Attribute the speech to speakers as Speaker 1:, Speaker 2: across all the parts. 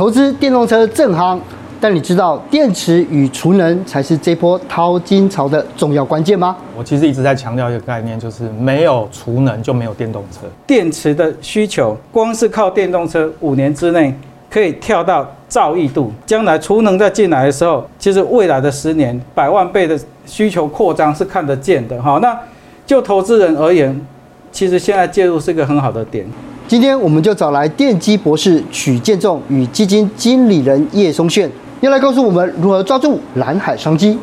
Speaker 1: 投资电动车正夯，但你知道电池与储能才是这波淘金潮的重要关键吗？
Speaker 2: 我其实一直在强调一个概念，就是没有储能就没有电动车。
Speaker 3: 电池的需求，光是靠电动车，五年之内可以跳到兆亿度。将来储能再进来的时候，其实未来的十年，百万倍的需求扩张是看得见的。哈，那就投资人而言，其实现在介入是一个很好的点。
Speaker 1: 今天我们就找来电机博士许建仲与基金经理人叶松炫，要来告诉我们如何抓住蓝海商机。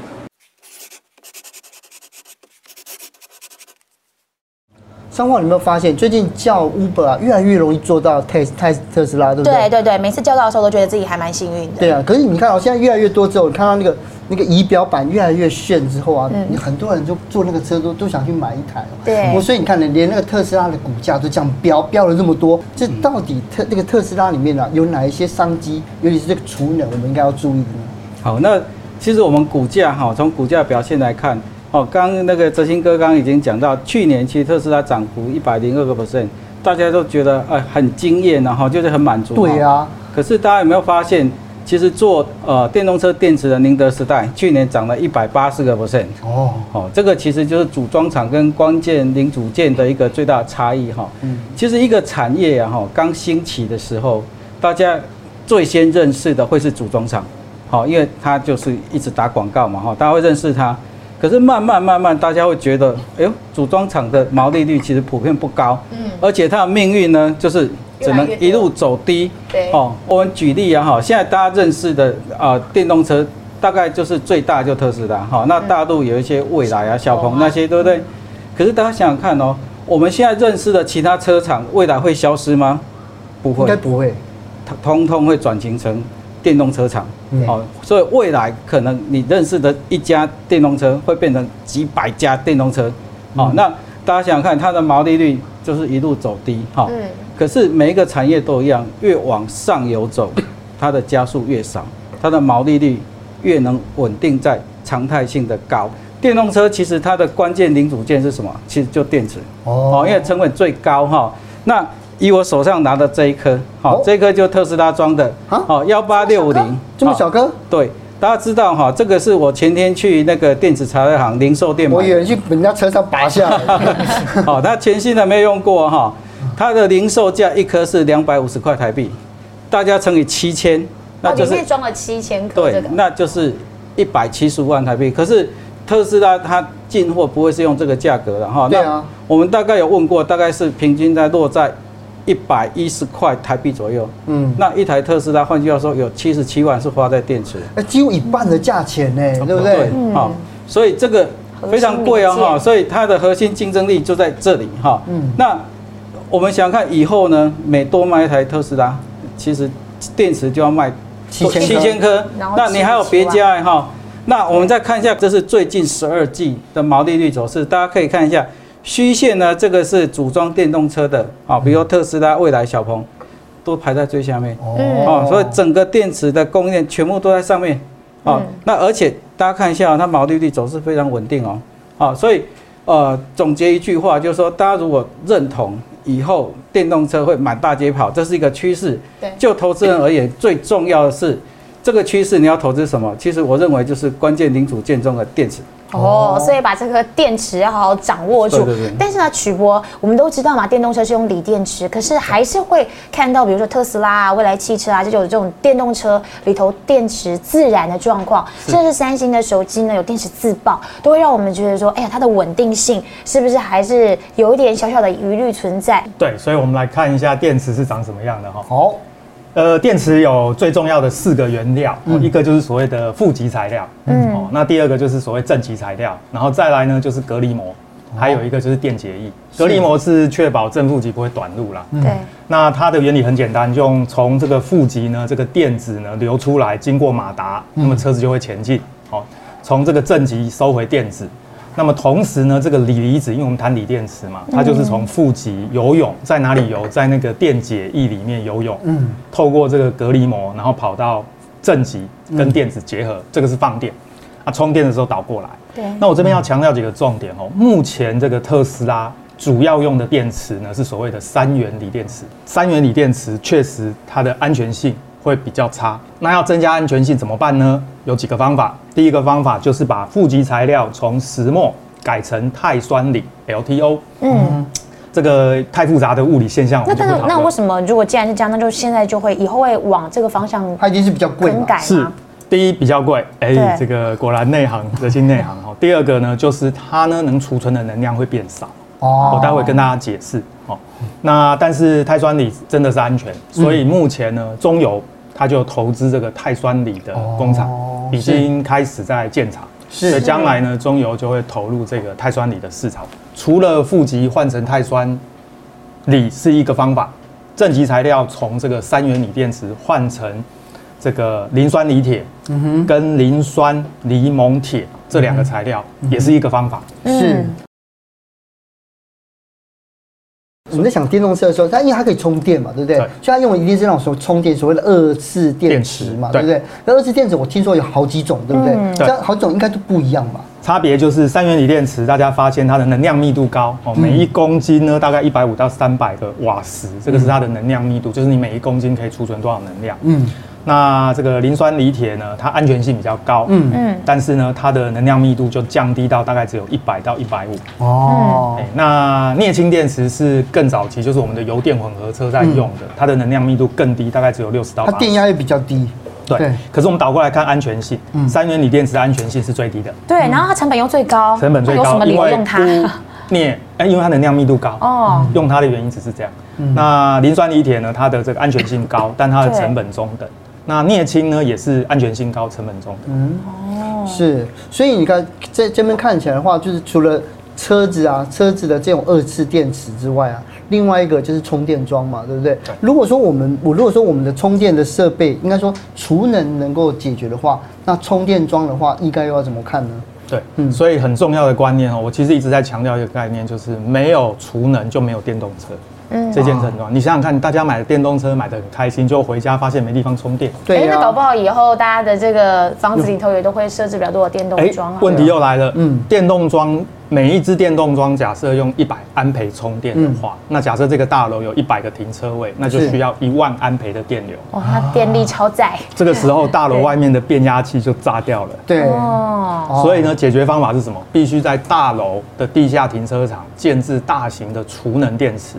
Speaker 1: 三旺，你有没有发现最近叫 Uber 啊，越来越容易做到特特特斯拉，对不对？
Speaker 4: 对对对，每次叫到的时候都觉得自己还蛮幸运的。
Speaker 1: 对啊，可是你看哦，现在越来越多之后，你看到那个。那个仪表板越来越炫之后啊，嗯、很多人就坐那个车都都想去买一台。
Speaker 4: 对，
Speaker 1: 我所以你看，连那个特斯拉的股价都这样飙飙了这么多，这到底特那个特斯拉里面啊，有哪一些商机，尤其是这个储能，我们应该要注意的呢？
Speaker 3: 好，那其实我们股价哈，从股价表现来看，哦，刚刚那个哲兴哥刚刚已经讲到，去年其实特斯拉涨幅一百零二个 percent，大家都觉得哎很惊艳，然后就是很满足。
Speaker 1: 对啊，
Speaker 3: 可是大家有没有发现？其实做呃电动车电池的宁德时代去年涨了一百八十个 percent 哦，哦，这个其实就是组装厂跟关键零组件的一个最大差异哈。嗯，其实一个产业啊哈刚兴起的时候，大家最先认识的会是组装厂，好，因为它就是一直打广告嘛哈，大家会认识它。可是慢慢慢慢，大家会觉得，哎呦，组装厂的毛利率其实普遍不高，嗯，而且它的命运呢就是。只能一路走低。对哦，我们举例啊哈，现在大家认识的啊电动车大概就是最大就特斯拉哈，那大陆有一些蔚来啊、小鹏那些，对不对？可是大家想想看哦，我们现在认识的其他车厂，未来会消失吗？不会，
Speaker 1: 应该不会，
Speaker 3: 它通通会转型成电动车厂。哦，所以未来可能你认识的一家电动车会变成几百家电动车。哦，那大家想想看，它的毛利率就是一路走低哈。嗯。可是每一个产业都一样，越往上游走，它的加速越少，它的毛利率越能稳定在常态性的高。电动车其实它的关键零组件是什么？其实就电池哦，因为成本最高哈。那以我手上拿的这一颗，好，这颗就特斯拉装的，好，幺八六五零，
Speaker 1: 这么小颗？
Speaker 3: 对，大家知道哈，这个是我前天去那个电子茶叶行零售店买，
Speaker 1: 我以为去人家车上拔下来，
Speaker 3: 好，它全新的没有用过哈。它的零售价一颗是两百五十块台币，大家乘以七千，
Speaker 4: 那就是里面装了七千颗，
Speaker 3: 对，那就是一百七十五万台币。可是特斯拉它进货不会是用这个价格的哈。对啊，我们大概有问过，大概是平均在落在一百一十块台币左右。嗯，那一台特斯拉换句话说有七十七万是花在电池，
Speaker 1: 那，几乎一半的价钱呢，对不对？
Speaker 3: 好，所以这个非常贵哦哈，所以它的核心竞争力就在这里哈。嗯，那。我们想看以后呢，每多卖一台特斯拉，其实电池就要卖七千七千颗。那你还有别家哈？那我们再看一下，这是最近十二季的毛利率走势，大家可以看一下虚线呢，这个是组装电动车的啊，比如特斯拉、蔚来、小鹏，都排在最下面哦。所以整个电池的供应链全部都在上面啊。那而且大家看一下，它毛利率走势非常稳定哦。啊，所以呃，总结一句话就是说，大家如果认同。以后电动车会满大街跑，这是一个趋势。对，就投资人而言，最重要的是这个趋势，你要投资什么？其实我认为就是关键零组件中的电池。
Speaker 4: 哦，所以把这个电池要好好掌握住。对对对。但是呢，曲波，我们都知道嘛，电动车是用锂电池，可是还是会看到，比如说特斯拉啊、未来汽车啊，这种这种电动车里头电池自燃的状况，甚至三星的手机呢有电池自爆，都会让我们觉得说，哎呀，它的稳定性是不是还是有一点小小的疑虑存在？
Speaker 2: 对，所以我们来看一下电池是长什么样的哈。好。呃，电池有最重要的四个原料，嗯、一个就是所谓的负极材料，嗯，哦，那第二个就是所谓正极材料，然后再来呢就是隔离膜，哦、还有一个就是电解液。隔离膜是确保正负极不会短路啦。对、嗯，那它的原理很简单，用从这个负极呢，这个电子呢流出来，经过马达，那么车子就会前进。好、嗯，从这个正极收回电子。那么同时呢，这个锂离子，因为我们谈锂电池嘛，它就是从负极游泳，在哪里游？在那个电解液里面游泳。嗯，透过这个隔离膜，然后跑到正极跟电子结合，嗯、这个是放电。啊，充电的时候倒过来。对。那我这边要强调几个重点哦。目前这个特斯拉主要用的电池呢，是所谓的三元锂电池。三元锂电池确实它的安全性会比较差。那要增加安全性怎么办呢？有几个方法。第一个方法就是把负极材料从石墨改成碳酸锂 （LTO）。嗯，这个太复杂的物理现象。
Speaker 4: 那但是那为什么如果既然是这样，那就现在就会以后会往这个方向？
Speaker 1: 它已经是比较贵
Speaker 4: 改
Speaker 2: 是。第一比较贵，哎、欸，这个果然内行，热心内行哈。第二个呢，就是它呢能储存的能量会变少。哦，我待会跟大家解释。哦，那但是碳酸锂真的是安全，所以目前呢，中油它就投资这个碳酸锂的工厂，已经开始在建厂。是，所以将来呢，中油就会投入这个碳酸锂的市场。除了负极换成碳酸锂是一个方法，正极材料从这个三元锂电池换成。这个磷酸锂铁，嗯哼，跟磷酸锂锰铁这两个材料也是一个方法。是。
Speaker 1: 我们在想电动车的时候，它因为它可以充电嘛，对不对？所以它用的一定是那种充电，所谓的二次电池嘛，对不对？那二次电池我听说有好几种，对不对？这样好几种应该都不一样吧？
Speaker 2: 差别就是三元锂电池，大家发现它的能量密度高哦，每一公斤呢大概一百五到三百个瓦时，这个是它的能量密度，就是你每一公斤可以储存多少能量。嗯。那这个磷酸锂铁呢，它安全性比较高，嗯嗯，但是呢，它的能量密度就降低到大概只有一百到一百五。哦，那镍氢电池是更早期，就是我们的油电混合车在用的，它的能量密度更低，大概只有六十到。
Speaker 1: 它电压也比较低。
Speaker 2: 对。可是我们倒过来看安全性，三元锂电池的安全性是最低的。
Speaker 4: 对，然后它成本又最高。
Speaker 2: 成本最高。
Speaker 4: 有什么理由用它？
Speaker 2: 镍，哎，因为它能量密度高。哦。用它的原因只是这样。那磷酸锂铁呢？它的这个安全性高，但它的成本中等。那镍氢呢，也是安全性高、成本重的。嗯，
Speaker 1: 哦，是，所以你看这这边看起来的话，就是除了车子啊，车子的这种二次电池之外啊，另外一个就是充电桩嘛，对不对？对。如果说我们，我如果说我们的充电的设备，应该说储能能够解决的话，那充电桩的话，应该又要怎么看呢？
Speaker 2: 对，嗯，所以很重要的观念哦，我其实一直在强调一个概念，就是没有储能就没有电动车。嗯，这件很重要。你想想看，大家买的电动车买的很开心，就回家发现没地方充电。
Speaker 4: 对、啊，那搞不好以后大家的这个房子里头也都会设置比较多的电动桩啊。
Speaker 2: 问题又来了，嗯，电动桩每一只电动桩假设用一百安培充电的话，嗯、那假设这个大楼有一百个停车位，那就需要一万安培的电流。
Speaker 4: 哇，它电力超载。
Speaker 2: 这个时候大楼外面的变压器就炸掉了。
Speaker 1: 对，
Speaker 2: 哦。所以呢，解决方法是什么？必须在大楼的地下停车场建置大型的储能电池。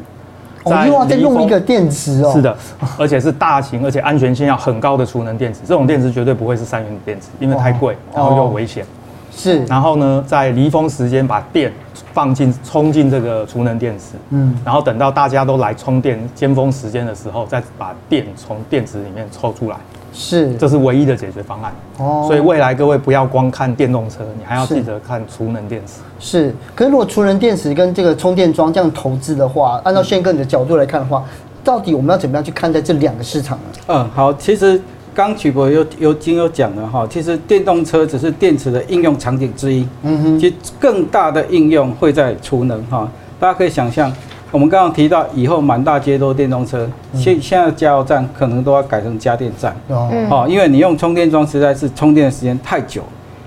Speaker 1: 我又要再用一个电池哦，
Speaker 2: 是的，而且是大型，而且安全性要很高的储能电池。这种电池绝对不会是三元电池，因为太贵，然后又危险。是，然后呢，在离峰时间把电放进充进这个储能电池，嗯，然后等到大家都来充电尖峰时间的时候，再把电从电池里面抽出来。是，这是唯一的解决方案。哦，所以未来各位不要光看电动车，你还要记得看储能电池。
Speaker 1: 是，可是如果储能电池跟这个充电桩这样投资的话，按照宪哥你的角度来看的话，到底我们要怎么样去看待这两个市场呢？
Speaker 3: 嗯，好，其实刚曲博有有经有讲了哈，其实电动车只是电池的应用场景之一。嗯哼，其实更大的应用会在储能哈，大家可以想象。我们刚刚提到，以后满大街都电动车，现现在加油站可能都要改成加电站，哦，因为你用充电桩实在是充电的时间太久。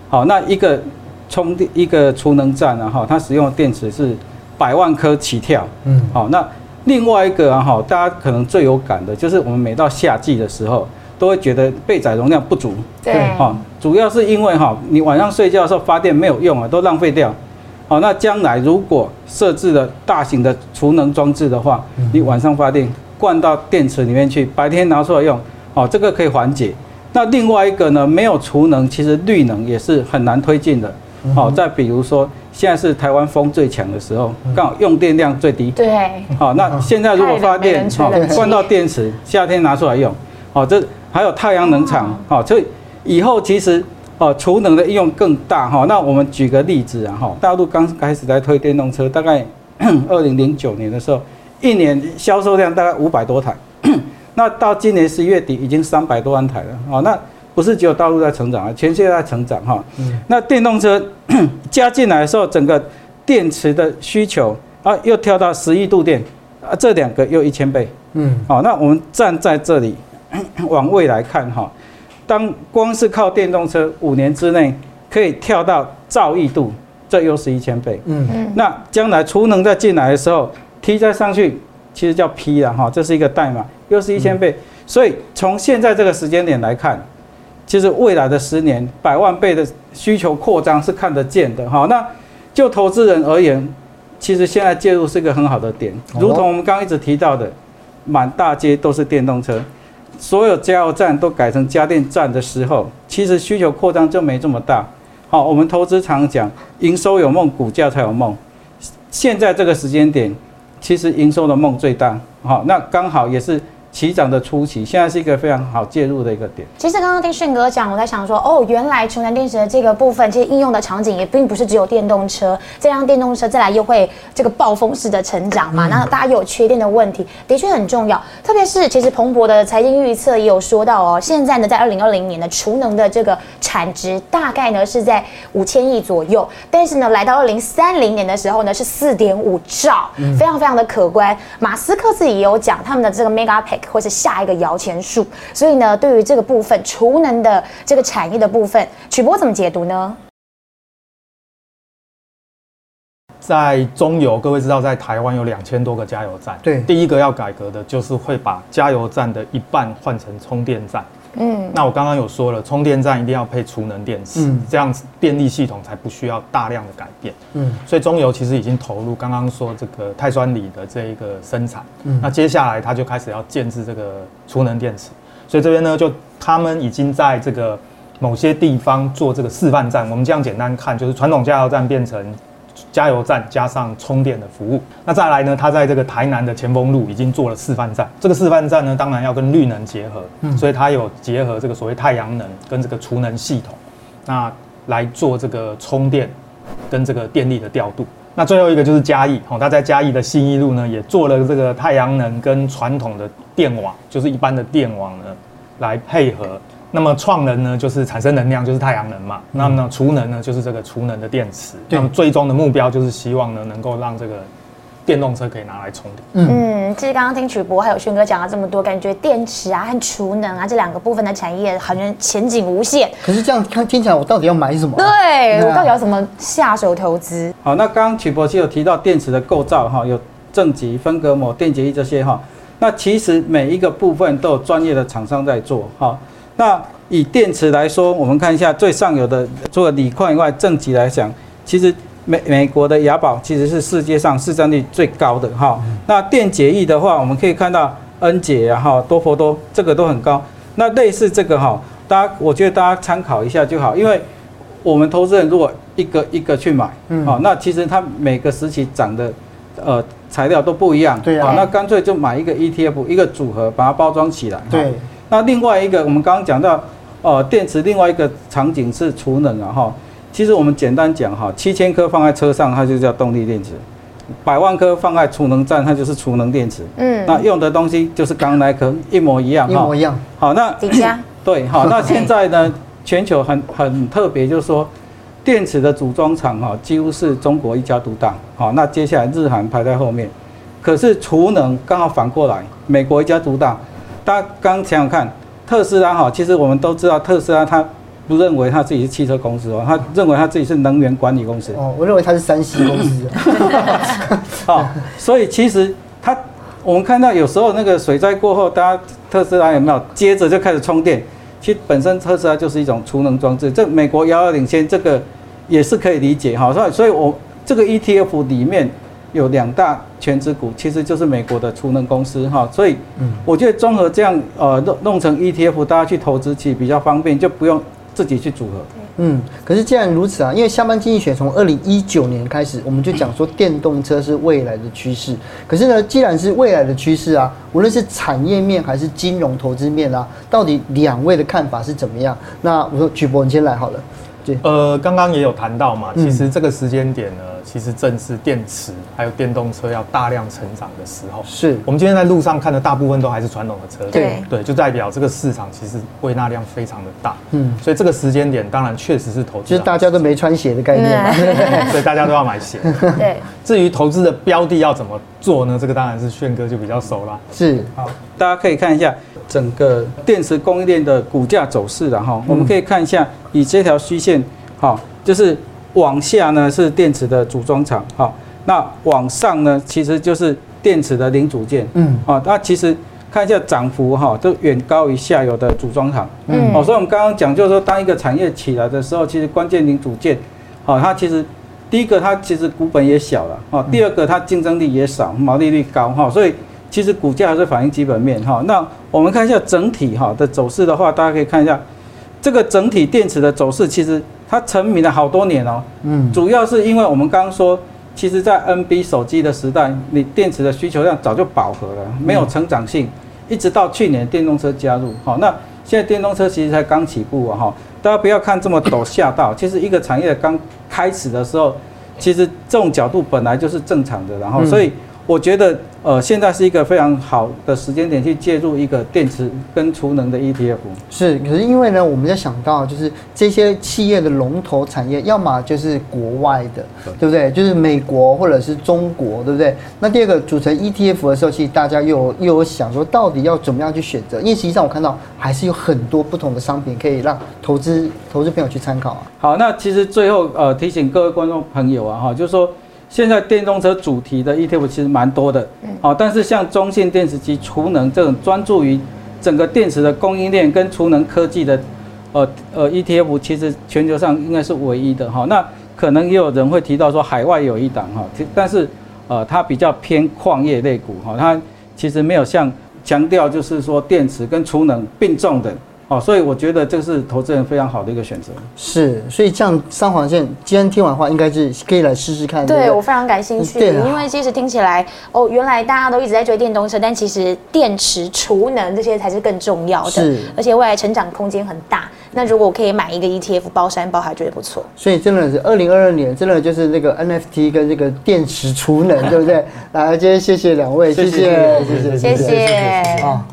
Speaker 3: 好，那一个充电一个储能站啊，哈，它使用的电池是百万颗起跳。嗯，好，那另外一个啊，哈，大家可能最有感的就是我们每到夏季的时候，都会觉得备载容量不足。对，哈，主要是因为哈，你晚上睡觉的时候发电没有用啊，都浪费掉。好，那将来如果设置了大型的储能装置的话，你晚上发电灌到电池里面去，白天拿出来用，哦，这个可以缓解。那另外一个呢，没有储能，其实绿能也是很难推进的。好，再比如说，现在是台湾风最强的时候，刚好用电量最低。对。好，那现在如果发电，好，灌到电池，夏天拿出来用，好，这还有太阳能厂，好，所以以后其实。哦，储能的应用更大哈。那我们举个例子啊哈，大陆刚开始在推电动车，大概 二零零九年的时候，一年销售量大概五百多台，那到今年十一月底已经三百多万台了。哦，那不是只有大陆在成长啊，全世界在成长哈。那电动车 加进来的时候，整个电池的需求啊又跳到十亿度电啊，这两个又一千倍。嗯，好，那我们站在这里往未来看哈。当光是靠电动车五年之内可以跳到兆亿度，这又是一千倍。嗯嗯。那将来储能再进来的时候，T 再上去，其实叫 P 了哈，这是一个代码，又是一千倍。所以从现在这个时间点来看，其实未来的十年百万倍的需求扩张是看得见的哈。那就投资人而言，其实现在介入是一个很好的点，如同我们刚刚一直提到的，满大街都是电动车，所有加油站都改成家电站的时候，其实需求扩张就没这么大。好，我们投资常讲，营收有梦，股价才有梦。现在这个时间点，其实营收的梦最大。好，那刚好也是。起涨的初期，现在是一个非常好介入的一个点。
Speaker 4: 其实刚刚听迅哥讲，我在想说，哦，原来储能电池的这个部分，其实应用的场景也并不是只有电动车，这辆电动车再来又会这个暴风式的成长嘛，那、嗯、大家又有缺电的问题，的确很重要。特别是其实彭博的财经预测也有说到哦，现在呢，在二零二零年的储能的这个产值大概呢是在五千亿左右，但是呢，来到二零三零年的时候呢是四点五兆，非常非常的可观。马斯克自己也有讲，他们的这个或是下一个摇钱树，所以呢，对于这个部分储能的这个产业的部分，曲波怎么解读呢？
Speaker 2: 在中油，各位知道，在台湾有两千多个加油站。对，第一个要改革的就是会把加油站的一半换成充电站。嗯，那我刚刚有说了，充电站一定要配储能电池，嗯、这样子电力系统才不需要大量的改变。嗯，所以中油其实已经投入刚刚说这个碳酸锂的这一个生产。嗯，那接下来它就开始要建置这个储能电池，所以这边呢，就他们已经在这个某些地方做这个示范站。我们这样简单看，就是传统加油站变成。加油站加上充电的服务，那再来呢？它在这个台南的前锋路已经做了示范站。这个示范站呢，当然要跟绿能结合，嗯，所以它有结合这个所谓太阳能跟这个储能系统，那来做这个充电跟这个电力的调度。那最后一个就是嘉义，哦，它在嘉义的信义路呢，也做了这个太阳能跟传统的电网，就是一般的电网呢，来配合。那么创能呢，就是产生能量，就是太阳能嘛。那么储能呢，就是这个储能的电池。那么最终的目标就是希望呢，能够让这个电动车可以拿来充电。
Speaker 4: 嗯，其实刚刚听曲博还有轩哥讲了这么多，感觉电池啊和储能啊这两个部分的产业好像前景无限。
Speaker 1: 可是这样看听起来，我到底要买什么？
Speaker 4: 对，我到底要怎么下手投资？
Speaker 3: 好，那刚刚曲博其实有提到电池的构造哈，有正极、分隔膜、电解液这些哈。那其实每一个部分都有专业的厂商在做哈。那以电池来说，我们看一下最上游的，除了锂矿以外，正极来讲，其实美美国的雅宝其实是世界上市占率最高的哈。那电解液的话，我们可以看到恩捷啊哈，多佛多这个都很高。那类似这个哈，大家我觉得大家参考一下就好，因为我们投资人如果一个一个去买，好，那其实它每个时期涨的呃材料都不一样，对啊，那干脆就买一个 ETF 一个组合，把它包装起来，对。那另外一个，我们刚刚讲到，呃，电池另外一个场景是储能啊，哈。其实我们简单讲哈，七千颗放在车上，它就叫动力电池；百万颗放在储能站，它就是储能电池。嗯。那用的东西就是刚刚那颗一模一样，一模一样。好，那底下 对，好，那现在呢，全球很很特别，就是说，电池的组装厂哈，几乎是中国一家独大。好，那接下来日韩排在后面，可是储能刚好反过来，美国一家独大。大家刚想想看，特斯拉哈，其实我们都知道，特斯拉他不认为他自己是汽车公司哦，他认为他自己是能源管理公司。
Speaker 1: 哦，我认为他是三 C 公司。
Speaker 3: 好，所以其实他，我们看到有时候那个水灾过后，大家特斯拉有没有接着就开始充电？其实本身特斯拉就是一种储能装置，这美国遥遥领先，这个也是可以理解哈。所以，所以我这个 ETF 里面。有两大全值股，其实就是美国的储能公司哈，所以我觉得综合这样呃弄弄成 ETF，大家去投资其实比较方便，就不用自己去组合。
Speaker 1: 嗯，可是既然如此啊，因为下班经济学从二零一九年开始，我们就讲说电动车是未来的趋势。可是呢，既然是未来的趋势啊，无论是产业面还是金融投资面啊，到底两位的看法是怎么样？那我说曲博，你先来好了。
Speaker 2: 对，呃，刚刚也有谈到嘛，其实这个时间点呢。其实正是电池还有电动车要大量成长的时候。是我们今天在路上看的大部分都还是传统的车。对对，就代表这个市场其实归纳量非常的大。嗯，所以这个时间点当然确实是投资。
Speaker 1: 就是大家都没穿鞋的概念嘛，
Speaker 2: 所以大家都要买鞋。对。至于投资的标的要怎么做呢？这个当然是炫哥就比较熟了。
Speaker 1: 是。
Speaker 3: 好，大家可以看一下整个电池供应链的股价走势了哈。我们可以看一下，以这条虚线，好，就是。往下呢是电池的组装厂，哈，那往上呢其实就是电池的零组件，嗯，啊，那其实看一下涨幅哈，都远高于下游的组装厂。嗯，哦，所以我们刚刚讲就是说，当一个产业起来的时候，其实关键零组件，好，它其实第一个它其实股本也小了，哈，第二个它竞争力也少，毛利率高，哈，所以其实股价还是反映基本面，哈。那我们看一下整体哈的走势的话，大家可以看一下这个整体电池的走势，其实它成名了好多年哦。嗯，主要是因为我们刚刚说。其实，在 NB 手机的时代，你电池的需求量早就饱和了，没有成长性。一直到去年电动车加入，好，那现在电动车其实才刚起步啊，哈，大家不要看这么陡吓到。其实一个产业刚开始的时候，其实这种角度本来就是正常的，然后所以。我觉得，呃，现在是一个非常好的时间点去介入一个电池跟储能的 ETF。
Speaker 1: 是，可是因为呢，我们在想到就是这些企业的龙头产业，要么就是国外的，对，不对？就是美国或者是中国，对不对？那第二个组成 ETF 的时候，其实大家又有又有想说，到底要怎么样去选择？因为实际上我看到还是有很多不同的商品可以让投资投资朋友去参考啊。
Speaker 3: 好，那其实最后呃提醒各位观众朋友啊，哈，就是说。现在电动车主题的 ETF 其实蛮多的，好，但是像中信电池及储能这种专注于整个电池的供应链跟储能科技的，呃呃 ETF，其实全球上应该是唯一的哈。那可能也有人会提到说海外有一档哈，但是呃它比较偏矿业类股哈，它其实没有像强调就是说电池跟储能并重的。哦，所以我觉得这是投资人非常好的一个选择。
Speaker 1: 是，所以像三黄线，今天听完话，应该是可以来试试看。
Speaker 4: 对，对，对我非常感兴趣，因为其实听起来，哦，原来大家都一直在追电动车，但其实电池、储能这些才是更重要的。是，而且未来成长空间很大。那如果我可以买一个 ETF 包山包海，觉得不错。
Speaker 1: 所以真的是二零二二年，真的就是那个 NFT 跟这个电池储能，对不对？来，今天谢谢两位，谢谢，谢谢，
Speaker 4: 谢谢。啊。